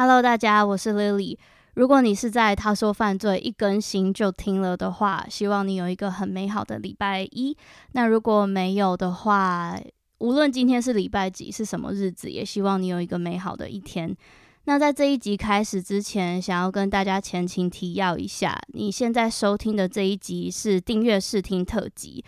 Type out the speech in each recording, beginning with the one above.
Hello，大家，我是 Lily。如果你是在他说犯罪一更新就听了的话，希望你有一个很美好的礼拜一。那如果没有的话，无论今天是礼拜几，是什么日子，也希望你有一个美好的一天。那在这一集开始之前，想要跟大家前情提要一下，你现在收听的这一集是订阅试听特辑。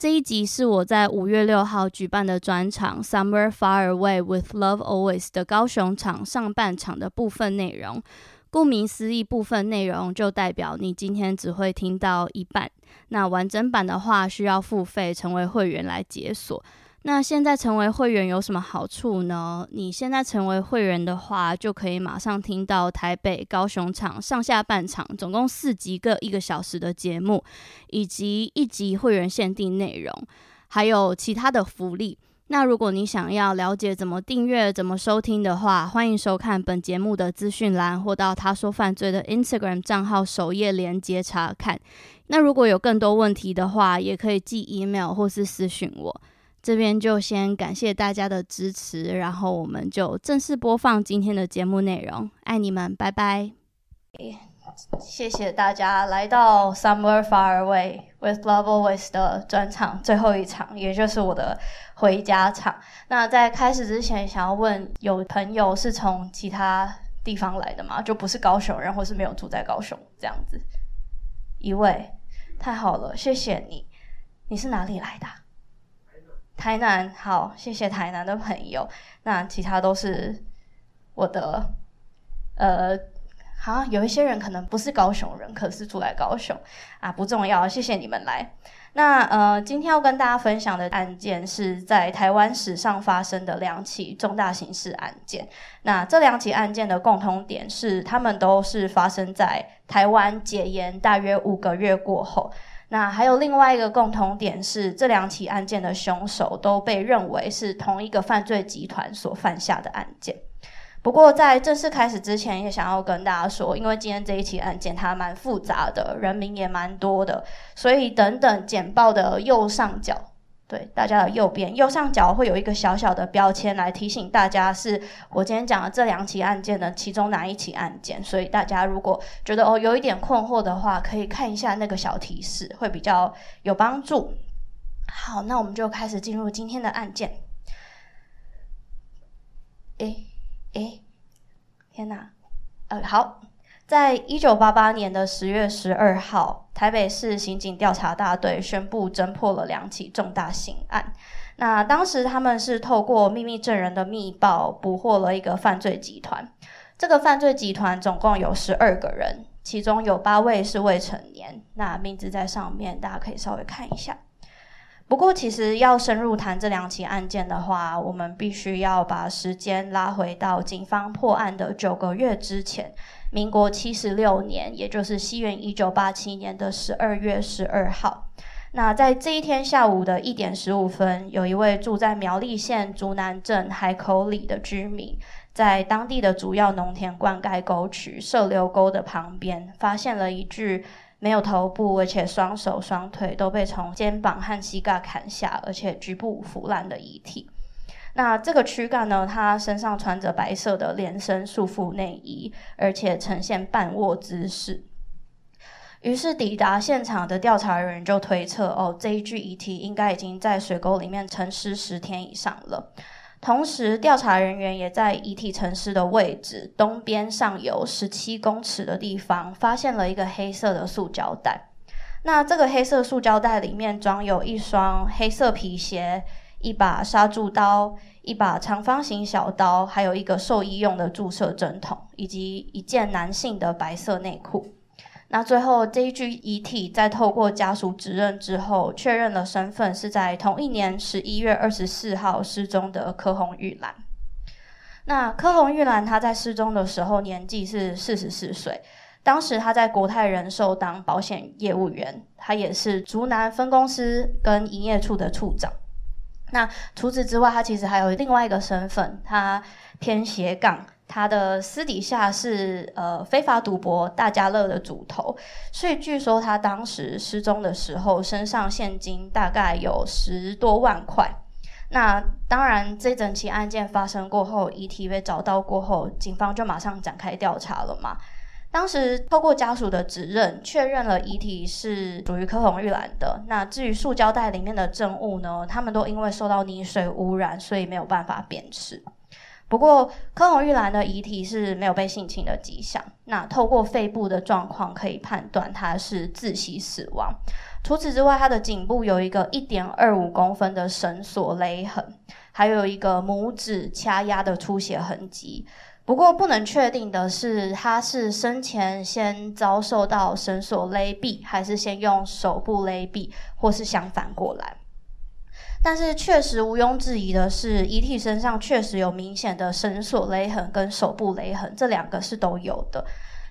这一集是我在五月六号举办的专场《Somewhere Far Away with Love Always》的高雄场上半场的部分内容。顾名思义，部分内容就代表你今天只会听到一半。那完整版的话，需要付费成为会员来解锁。那现在成为会员有什么好处呢？你现在成为会员的话，就可以马上听到台北、高雄场上下半场总共四集各一个小时的节目，以及一集会员限定内容，还有其他的福利。那如果你想要了解怎么订阅、怎么收听的话，欢迎收看本节目的资讯栏，或到他说犯罪的 Instagram 账号首页连接查看。那如果有更多问题的话，也可以寄 email 或是私讯我。这边就先感谢大家的支持，然后我们就正式播放今天的节目内容。爱你们，拜拜！谢谢大家来到 Somewhere Far Away with Love Always 的专场最后一场，也就是我的回家场。那在开始之前，想要问有朋友是从其他地方来的吗？就不是高雄人，或是没有住在高雄这样子？一位，太好了，谢谢你。你是哪里来的？台南，好，谢谢台南的朋友。那其他都是我的，呃，好，有一些人可能不是高雄人，可是住在高雄啊，不重要，谢谢你们来。那呃，今天要跟大家分享的案件是在台湾史上发生的两起重大刑事案件。那这两起案件的共同点是，他们都是发生在台湾解严大约五个月过后。那还有另外一个共同点是，这两起案件的凶手都被认为是同一个犯罪集团所犯下的案件。不过在正式开始之前，也想要跟大家说，因为今天这一起案件它蛮复杂的，人名也蛮多的，所以等等简报的右上角。对，大家的右边右上角会有一个小小的标签来提醒大家，是我今天讲的这两起案件的其中哪一起案件。所以大家如果觉得哦有一点困惑的话，可以看一下那个小提示，会比较有帮助。好，那我们就开始进入今天的案件。诶诶，天哪，呃，好。在一九八八年的十月十二号，台北市刑警调查大队宣布侦破了两起重大刑案。那当时他们是透过秘密证人的密报，捕获了一个犯罪集团。这个犯罪集团总共有十二个人，其中有八位是未成年。那名字在上面，大家可以稍微看一下。不过，其实要深入谈这两起案件的话，我们必须要把时间拉回到警方破案的九个月之前。民国七十六年，也就是西元一九八七年的十二月十二号，那在这一天下午的一点十五分，有一位住在苗栗县竹南镇海口里的居民，在当地的主要农田灌溉沟渠射流沟的旁边，发现了一具没有头部，而且双手双腿都被从肩膀和膝盖砍下，而且局部腐烂的遗体。那这个躯干呢，他身上穿着白色的连身束缚内衣，而且呈现半卧姿势。于是抵达现场的调查人员就推测，哦，这一具遗体应该已经在水沟里面沉尸十天以上了。同时，调查人员也在遗体沉尸的位置东边上游十七公尺的地方，发现了一个黑色的塑胶袋。那这个黑色塑胶袋里面装有一双黑色皮鞋、一把杀猪刀、一把长方形小刀，还有一个兽医用的注射针筒，以及一件男性的白色内裤。那最后这一具遗体在透过家属指认之后，确认了身份是在同一年十一月二十四号失踪的柯洪玉兰。那柯洪玉兰她在失踪的时候年纪是四十四岁，当时她在国泰人寿当保险业务员，她也是竹南分公司跟营业处的处长。那除此之外，她其实还有另外一个身份，她偏斜杠。他的私底下是呃非法赌博大家乐的主头，所以据说他当时失踪的时候身上现金大概有十多万块。那当然，这整起案件发生过后，遗体被找到过后，警方就马上展开调查了嘛。当时透过家属的指认，确认了遗体是属于柯洪玉兰的。那至于塑胶袋里面的证物呢，他们都因为受到泥水污染，所以没有办法辨识。不过，柯洪玉兰的遗体是没有被性侵的迹象。那透过肺部的状况可以判断她是窒息死亡。除此之外，她的颈部有一个一点二五公分的绳索勒痕，还有一个拇指掐压的出血痕迹。不过，不能确定的是，她是生前先遭受到绳索勒毙，还是先用手部勒毙，或是相反过来。但是确实毋庸置疑的是，遗体身上确实有明显的绳索勒痕跟手部勒痕，这两个是都有的。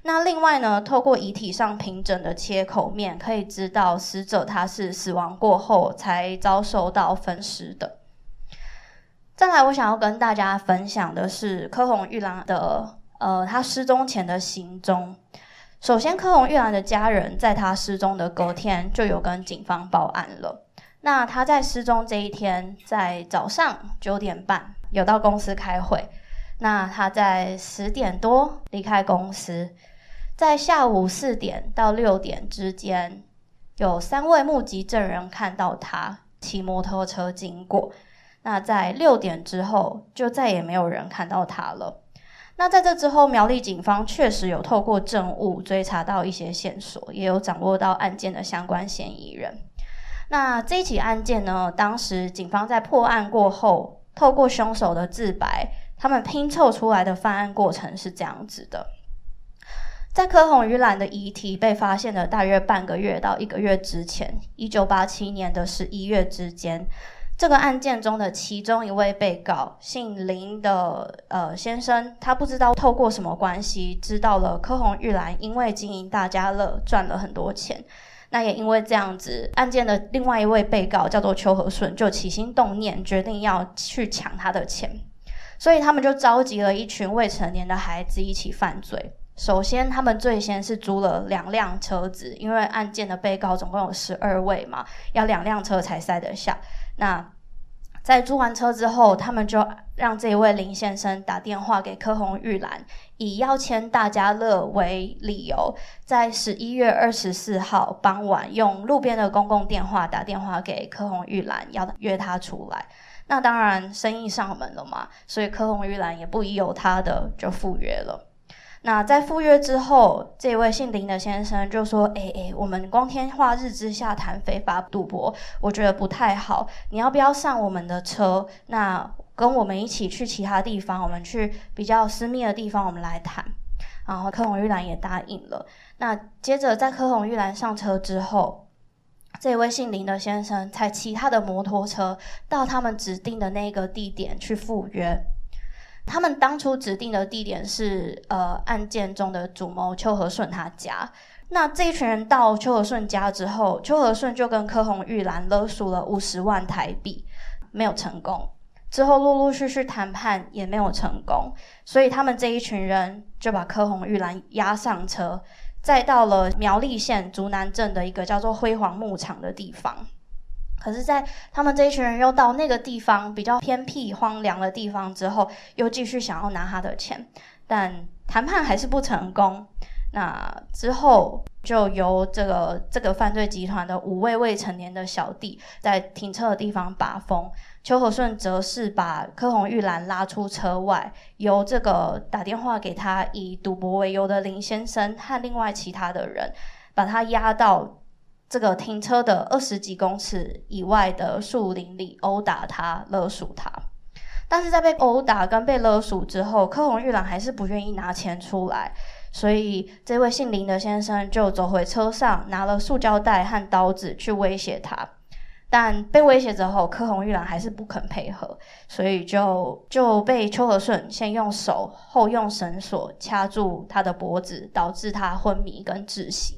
那另外呢，透过遗体上平整的切口面，可以知道死者他是死亡过后才遭受到分尸的。再来，我想要跟大家分享的是柯红玉兰的呃，他失踪前的行踪。首先，柯红玉兰的家人在他失踪的隔天就有跟警方报案了。那他在失踪这一天，在早上九点半有到公司开会。那他在十点多离开公司，在下午四点到六点之间，有三位目击证人看到他骑摩托车经过。那在六点之后，就再也没有人看到他了。那在这之后，苗栗警方确实有透过证物追查到一些线索，也有掌握到案件的相关嫌疑人。那这起案件呢，当时警方在破案过后，透过凶手的自白，他们拼凑出来的犯案过程是这样子的：在柯洪玉兰的遗体被发现的大约半个月到一个月之前，一九八七年的十一月之间，这个案件中的其中一位被告姓林的呃先生，他不知道透过什么关系，知道了柯洪玉兰因为经营大家乐赚了很多钱。那也因为这样子，案件的另外一位被告叫做邱和顺，就起心动念，决定要去抢他的钱，所以他们就召集了一群未成年的孩子一起犯罪。首先，他们最先是租了两辆车子，因为案件的被告总共有十二位嘛，要两辆车才塞得下。那在租完车之后，他们就让这一位林先生打电话给柯红玉兰，以要签大家乐为理由，在十一月二十四号傍晚用路边的公共电话打电话给柯红玉兰，要约他出来。那当然生意上门了嘛，所以柯红玉兰也不疑有他的，就赴约了。那在赴约之后，这位姓林的先生就说：“哎哎，我们光天化日之下谈非法赌博，我觉得不太好。你要不要上我们的车？那跟我们一起去其他地方，我们去比较私密的地方，我们来谈。”然后柯红玉兰也答应了。那接着在柯红玉兰上车之后，这位姓林的先生才骑他的摩托车到他们指定的那个地点去赴约。他们当初指定的地点是呃案件中的主谋邱和顺他家。那这一群人到邱和顺家之后，邱和顺就跟柯红玉兰勒索了五十万台币，没有成功。之后陆陆续续谈判也没有成功，所以他们这一群人就把柯红玉兰押上车，再到了苗栗县竹南镇的一个叫做辉煌牧场的地方。可是，在他们这一群人又到那个地方比较偏僻、荒凉的地方之后，又继续想要拿他的钱，但谈判还是不成功。那之后就由这个这个犯罪集团的五位未成年的小弟在停车的地方把风，邱和顺则是把柯虹玉兰拉出车外，由这个打电话给他以赌博为由的林先生和另外其他的人，把他押到这个停车的二十几公尺以外的树林里殴打他，勒索他。但是在被殴打跟被勒索之后，柯虹玉兰还是不愿意拿钱出来，所以这位姓林的先生就走回车上，拿了塑胶袋和刀子去威胁他。但被威胁之后，柯虹玉兰还是不肯配合，所以就就被邱和顺先用手后用绳索掐住他的脖子，导致他昏迷跟窒息。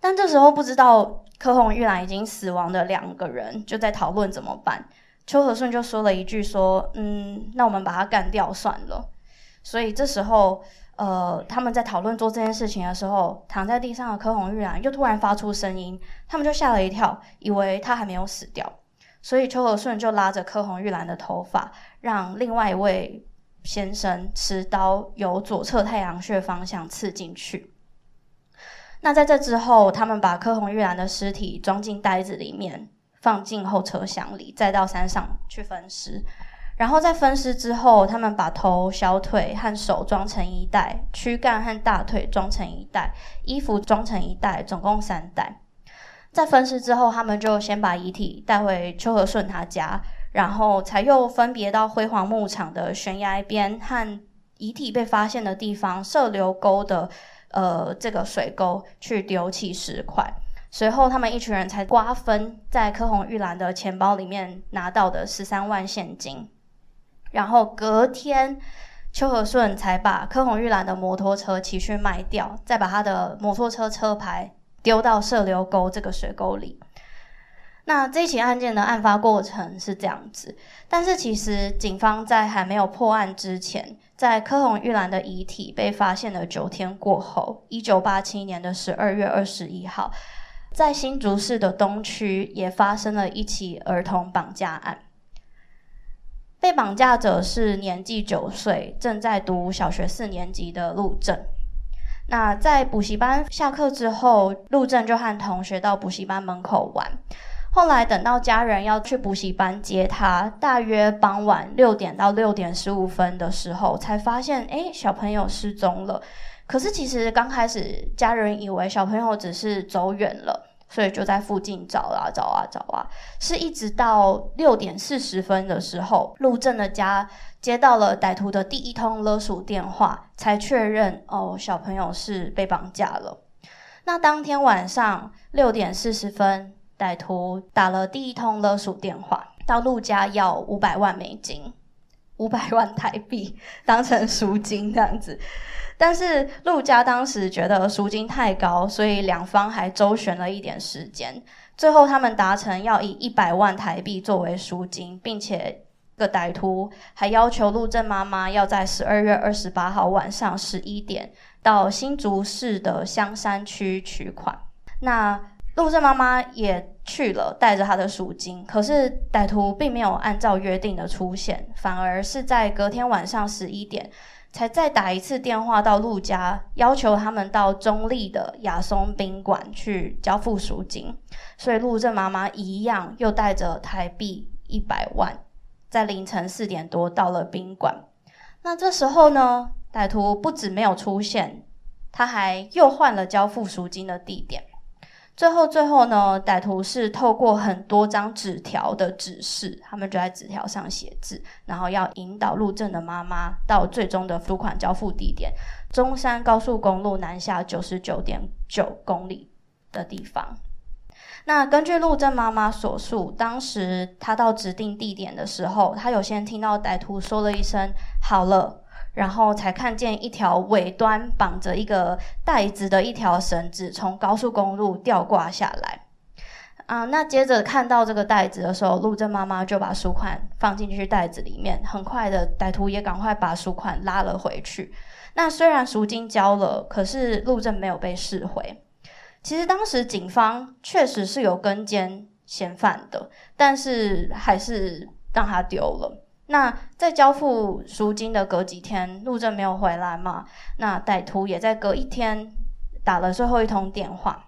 但这时候不知道柯红玉兰已经死亡的两个人就在讨论怎么办。邱和顺就说了一句：“说，嗯，那我们把他干掉算了。”所以这时候，呃，他们在讨论做这件事情的时候，躺在地上的柯红玉兰又突然发出声音，他们就吓了一跳，以为他还没有死掉。所以邱和顺就拉着柯红玉兰的头发，让另外一位先生持刀由左侧太阳穴方向刺进去。那在这之后，他们把柯红玉兰的尸体装进袋子里面。放进后车厢里，再到山上去分尸。然后在分尸之后，他们把头、小腿和手装成一袋，躯干和大腿装成一袋，衣服装成一袋，总共三袋。在分尸之后，他们就先把遗体带回邱和顺他家，然后才又分别到辉煌牧场的悬崖边和遗体被发现的地方射流沟的呃这个水沟去丢弃石块。随后，他们一群人才瓜分在柯红玉兰的钱包里面拿到的十三万现金，然后隔天，邱和顺才把柯红玉兰的摩托车骑去卖掉，再把他的摩托车车牌丢到射流沟这个水沟里。那这起案件的案发过程是这样子，但是其实警方在还没有破案之前，在柯红玉兰的遗体被发现的九天过后，一九八七年的十二月二十一号。在新竹市的东区也发生了一起儿童绑架案，被绑架者是年纪九岁、正在读小学四年级的陆正。那在补习班下课之后，陆正就和同学到补习班门口玩。后来等到家人要去补习班接他，大约傍晚六点到六点十五分的时候，才发现，诶，小朋友失踪了。可是其实刚开始，家人以为小朋友只是走远了，所以就在附近找啊找啊找啊。是一直到六点四十分的时候，陆正的家接到了歹徒的第一通勒索电话，才确认哦，小朋友是被绑架了。那当天晚上六点四十分，歹徒打了第一通勒索电话，到陆家要五百万美金，五百万台币当成赎金这样子。但是陆家当时觉得赎金太高，所以两方还周旋了一点时间。最后他们达成要以一百万台币作为赎金，并且个歹徒还要求陆正妈妈要在十二月二十八号晚上十一点到新竹市的香山区取款。那陆正妈妈也去了，带着她的赎金。可是歹徒并没有按照约定的出现，反而是在隔天晚上十一点。才再打一次电话到陆家，要求他们到中立的亚松宾馆去交付赎金。所以陆正妈妈一样又带着台币一百万，在凌晨四点多到了宾馆。那这时候呢，歹徒不止没有出现，他还又换了交付赎金的地点。最后，最后呢，歹徒是透过很多张纸条的指示，他们就在纸条上写字，然后要引导陆正的妈妈到最终的付款交付地点——中山高速公路南下九十九点九公里的地方。那根据陆正妈妈所述，当时他到指定地点的时候，他有先听到歹徒说了一声“好了”。然后才看见一条尾端绑着一个袋子的一条绳子从高速公路吊挂下来，啊，那接着看到这个袋子的时候，陆正妈妈就把赎款放进去袋子里面，很快的歹徒也赶快把赎款拉了回去。那虽然赎金交了，可是陆正没有被释回。其实当时警方确实是有跟监嫌犯的，但是还是让他丢了。那在交付赎金的隔几天，陆正没有回来嘛？那歹徒也在隔一天打了最后一通电话。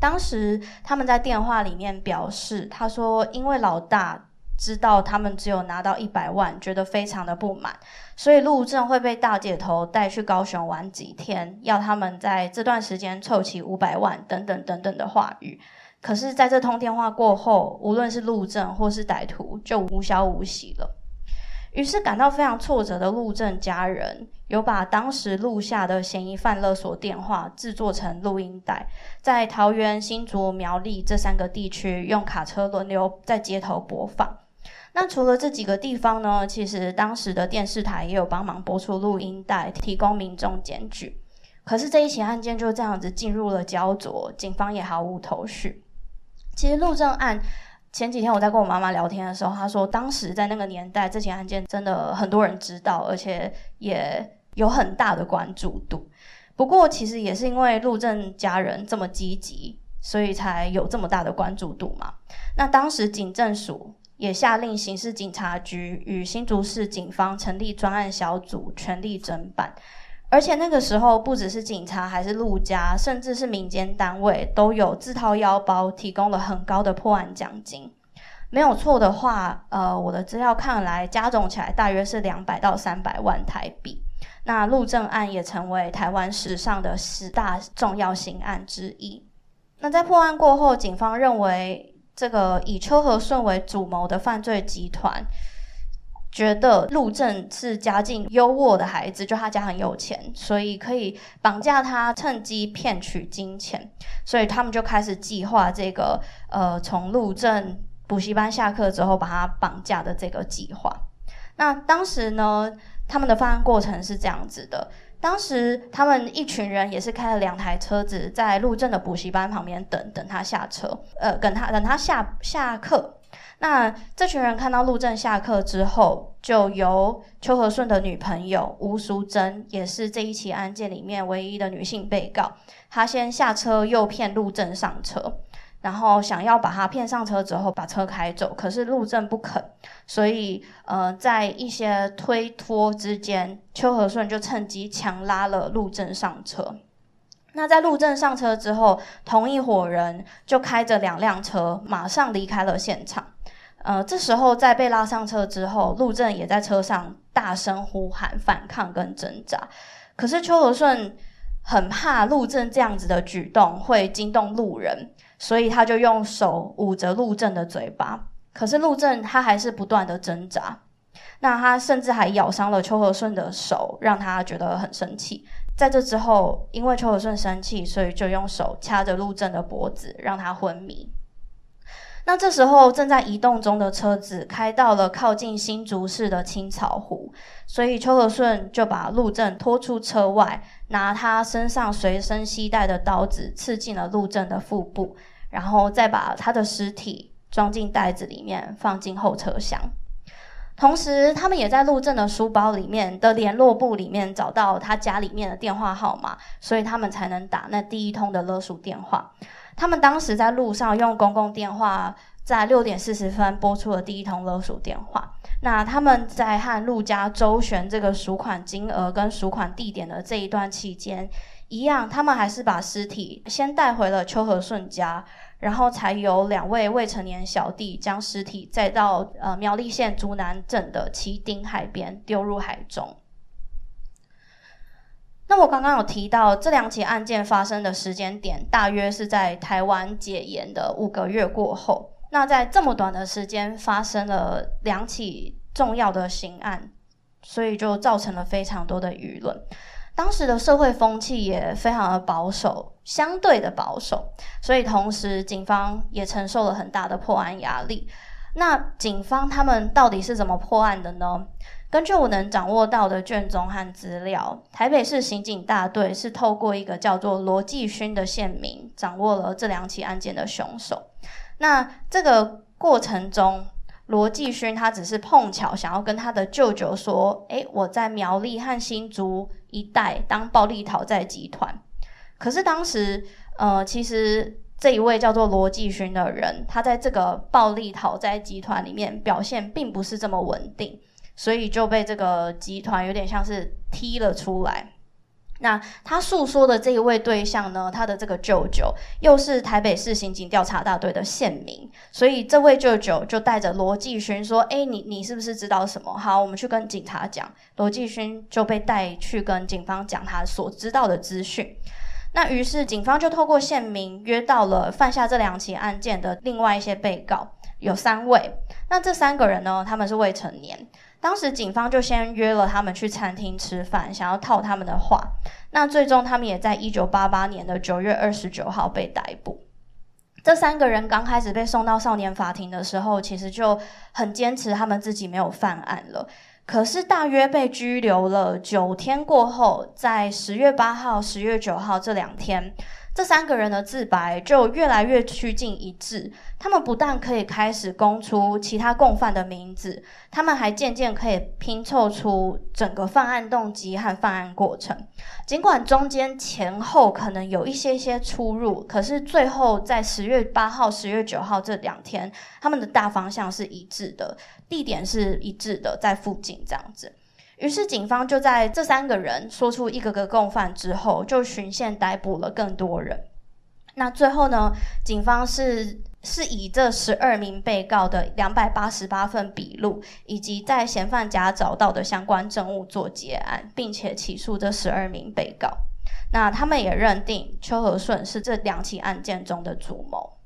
当时他们在电话里面表示，他说因为老大知道他们只有拿到一百万，觉得非常的不满，所以陆正会被大姐头带去高雄玩几天，要他们在这段时间凑齐五百万等等等等的话语。可是，在这通电话过后，无论是陆正或是歹徒，就无消无息了。于是感到非常挫折的陆正家人，有把当时录下的嫌疑犯勒索电话制作成录音带，在桃园、新竹、苗栗这三个地区用卡车轮流在街头播放。那除了这几个地方呢，其实当时的电视台也有帮忙播出录音带，提供民众检举。可是这一起案件就这样子进入了焦灼，警方也毫无头绪。其实陆正案。前几天我在跟我妈妈聊天的时候，她说当时在那个年代，这起案件真的很多人知道，而且也有很大的关注度。不过，其实也是因为陆正家人这么积极，所以才有这么大的关注度嘛。那当时警政署也下令刑事警察局与新竹市警方成立专案小组，全力侦办。而且那个时候，不只是警察，还是陆家，甚至是民间单位，都有自掏腰包提供了很高的破案奖金。没有错的话，呃，我的资料看来，加总起来大约是两百到三百万台币。那陆正案也成为台湾史上的十大重要刑案之一。那在破案过后，警方认为这个以邱和顺为主谋的犯罪集团。觉得陆正是家境优渥的孩子，就他家很有钱，所以可以绑架他，趁机骗取金钱。所以他们就开始计划这个呃，从陆正补习班下课之后把他绑架的这个计划。那当时呢，他们的犯案过程是这样子的：当时他们一群人也是开了两台车子，在陆正的补习班旁边等等他下车，呃，等他等他下下课。那这群人看到陆正下课之后，就由邱和顺的女朋友吴淑珍，也是这一起案件里面唯一的女性被告，她先下车诱骗陆正上车，然后想要把他骗上车之后把车开走，可是陆正不肯，所以呃，在一些推脱之间，邱和顺就趁机强拉了陆正上车。那在陆正上车之后，同一伙人就开着两辆车，马上离开了现场。呃，这时候在被拉上车之后，陆正也在车上大声呼喊反抗跟挣扎。可是邱和顺很怕陆正这样子的举动会惊动路人，所以他就用手捂着陆正的嘴巴。可是陆正他还是不断的挣扎。那他甚至还咬伤了邱和顺的手，让他觉得很生气。在这之后，因为邱和顺生气，所以就用手掐着陆正的脖子，让他昏迷。那这时候正在移动中的车子开到了靠近新竹市的青草湖，所以邱和顺就把陆正拖出车外，拿他身上随身携带的刀子刺进了陆正的腹部，然后再把他的尸体装进袋子里面放进后车厢。同时，他们也在陆正的书包里面的联络簿里面找到他家里面的电话号码，所以他们才能打那第一通的勒索电话。他们当时在路上用公共电话，在六点四十分拨出了第一通勒索电话。那他们在和陆家周旋这个赎款金额跟赎款地点的这一段期间，一样，他们还是把尸体先带回了邱和顺家，然后才由两位未成年小弟将尸体载到呃苗栗县竹南镇的旗丁海边丢入海中。那我刚刚有提到，这两起案件发生的时间点，大约是在台湾解严的五个月过后。那在这么短的时间发生了两起重要的刑案，所以就造成了非常多的舆论。当时的社会风气也非常的保守，相对的保守，所以同时警方也承受了很大的破案压力。那警方他们到底是怎么破案的呢？根据我能掌握到的卷宗和资料，台北市刑警大队是透过一个叫做罗继勋的县民，掌握了这两起案件的凶手。那这个过程中，罗继勋他只是碰巧想要跟他的舅舅说：“诶，我在苗栗和新竹一带当暴力讨债集团。”可是当时，呃，其实。这一位叫做罗继勋的人，他在这个暴力讨债集团里面表现并不是这么稳定，所以就被这个集团有点像是踢了出来。那他诉说的这一位对象呢，他的这个舅舅又是台北市刑警调查大队的县民，所以这位舅舅就带着罗继勋说：“诶，你你是不是知道什么？好，我们去跟警察讲。”罗继勋就被带去跟警方讲他所知道的资讯。那于是警方就透过县民约到了犯下这两起案件的另外一些被告，有三位。那这三个人呢，他们是未成年。当时警方就先约了他们去餐厅吃饭，想要套他们的话。那最终他们也在一九八八年的九月二十九号被逮捕。这三个人刚开始被送到少年法庭的时候，其实就很坚持他们自己没有犯案了。可是大约被拘留了九天过后，在十月八号、十月九号这两天。这三个人的自白就越来越趋近一致，他们不但可以开始供出其他共犯的名字，他们还渐渐可以拼凑出整个犯案动机和犯案过程。尽管中间前后可能有一些些出入，可是最后在十月八号、十月九号这两天，他们的大方向是一致的，地点是一致的，在附近这样子。于是，警方就在这三个人说出一个个共犯之后，就循线逮捕了更多人。那最后呢，警方是是以这十二名被告的两百八十八份笔录，以及在嫌犯家找到的相关证物做结案，并且起诉这十二名被告。那他们也认定邱和顺是这两起案件中的主谋。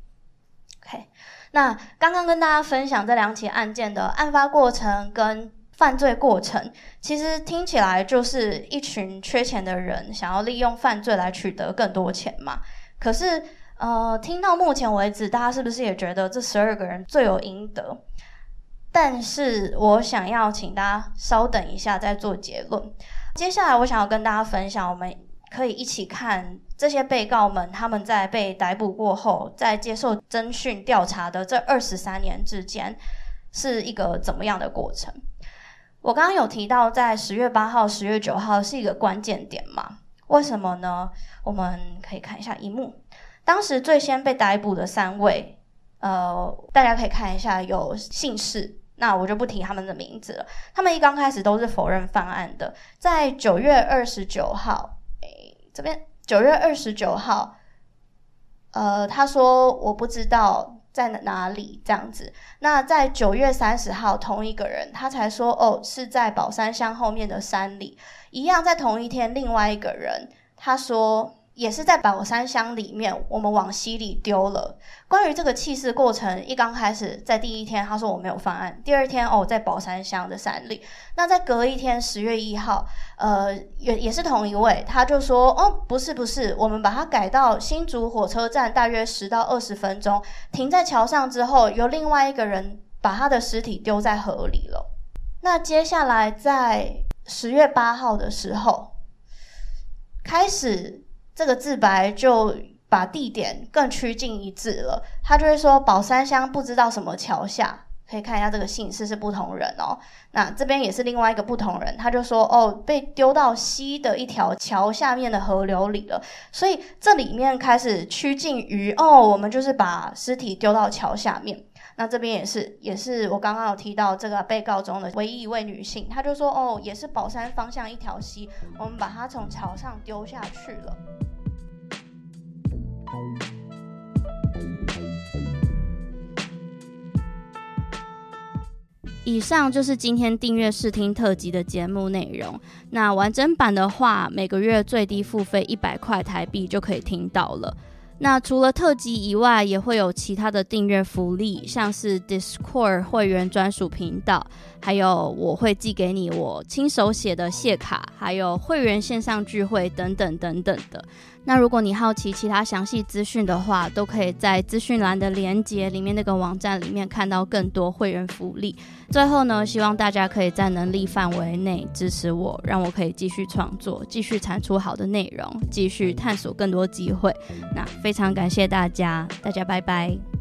OK，那刚刚跟大家分享这两起案件的案发过程跟。犯罪过程其实听起来就是一群缺钱的人想要利用犯罪来取得更多钱嘛。可是，呃，听到目前为止，大家是不是也觉得这十二个人罪有应得？但是我想要请大家稍等一下再做结论。接下来，我想要跟大家分享，我们可以一起看这些被告们他们在被逮捕过后，在接受侦讯调查的这二十三年之间，是一个怎么样的过程。我刚刚有提到，在十月八号、十月九号是一个关键点嘛？为什么呢？我们可以看一下萤幕。当时最先被逮捕的三位，呃，大家可以看一下有姓氏，那我就不提他们的名字了。他们一刚开始都是否认犯案的。在九月二十九号，诶，这边九月二十九号，呃，他说我不知道。在哪里？这样子。那在九月三十号，同一个人他才说哦，是在宝山乡后面的山里。一样在同一天，另外一个人他说。也是在宝山乡里面，我们往溪里丢了。关于这个弃尸过程，一刚开始在第一天，他说我没有犯案。第二天哦，在宝山乡的山里。那在隔一天，十月一号，呃，也也是同一位，他就说哦，不是不是，我们把它改到新竹火车站，大约十到二十分钟，停在桥上之后，由另外一个人把他的尸体丢在河里了。那接下来在十月八号的时候，开始。这个自白就把地点更趋近一致了。他就会说宝山乡不知道什么桥下，可以看一下这个姓氏是不同人哦。那这边也是另外一个不同人，他就说哦，被丢到西的一条桥下面的河流里了。所以这里面开始趋近于哦，我们就是把尸体丢到桥下面。那这边也是，也是我刚刚有提到这个被告中的唯一一位女性，她就说哦，也是宝山方向一条溪，我们把它从桥上丢下去了。以上就是今天订阅试听特辑的节目内容。那完整版的话，每个月最低付费一百块台币就可以听到了。那除了特辑以外，也会有其他的订阅福利，像是 Discord 会员专属频道，还有我会寄给你我亲手写的谢卡，还有会员线上聚会等等等等的。那如果你好奇其他详细资讯的话，都可以在资讯栏的连接里面那个网站里面看到更多会员福利。最后呢，希望大家可以在能力范围内支持我，让我可以继续创作，继续产出好的内容，继续探索更多机会。那非常感谢大家，大家拜拜。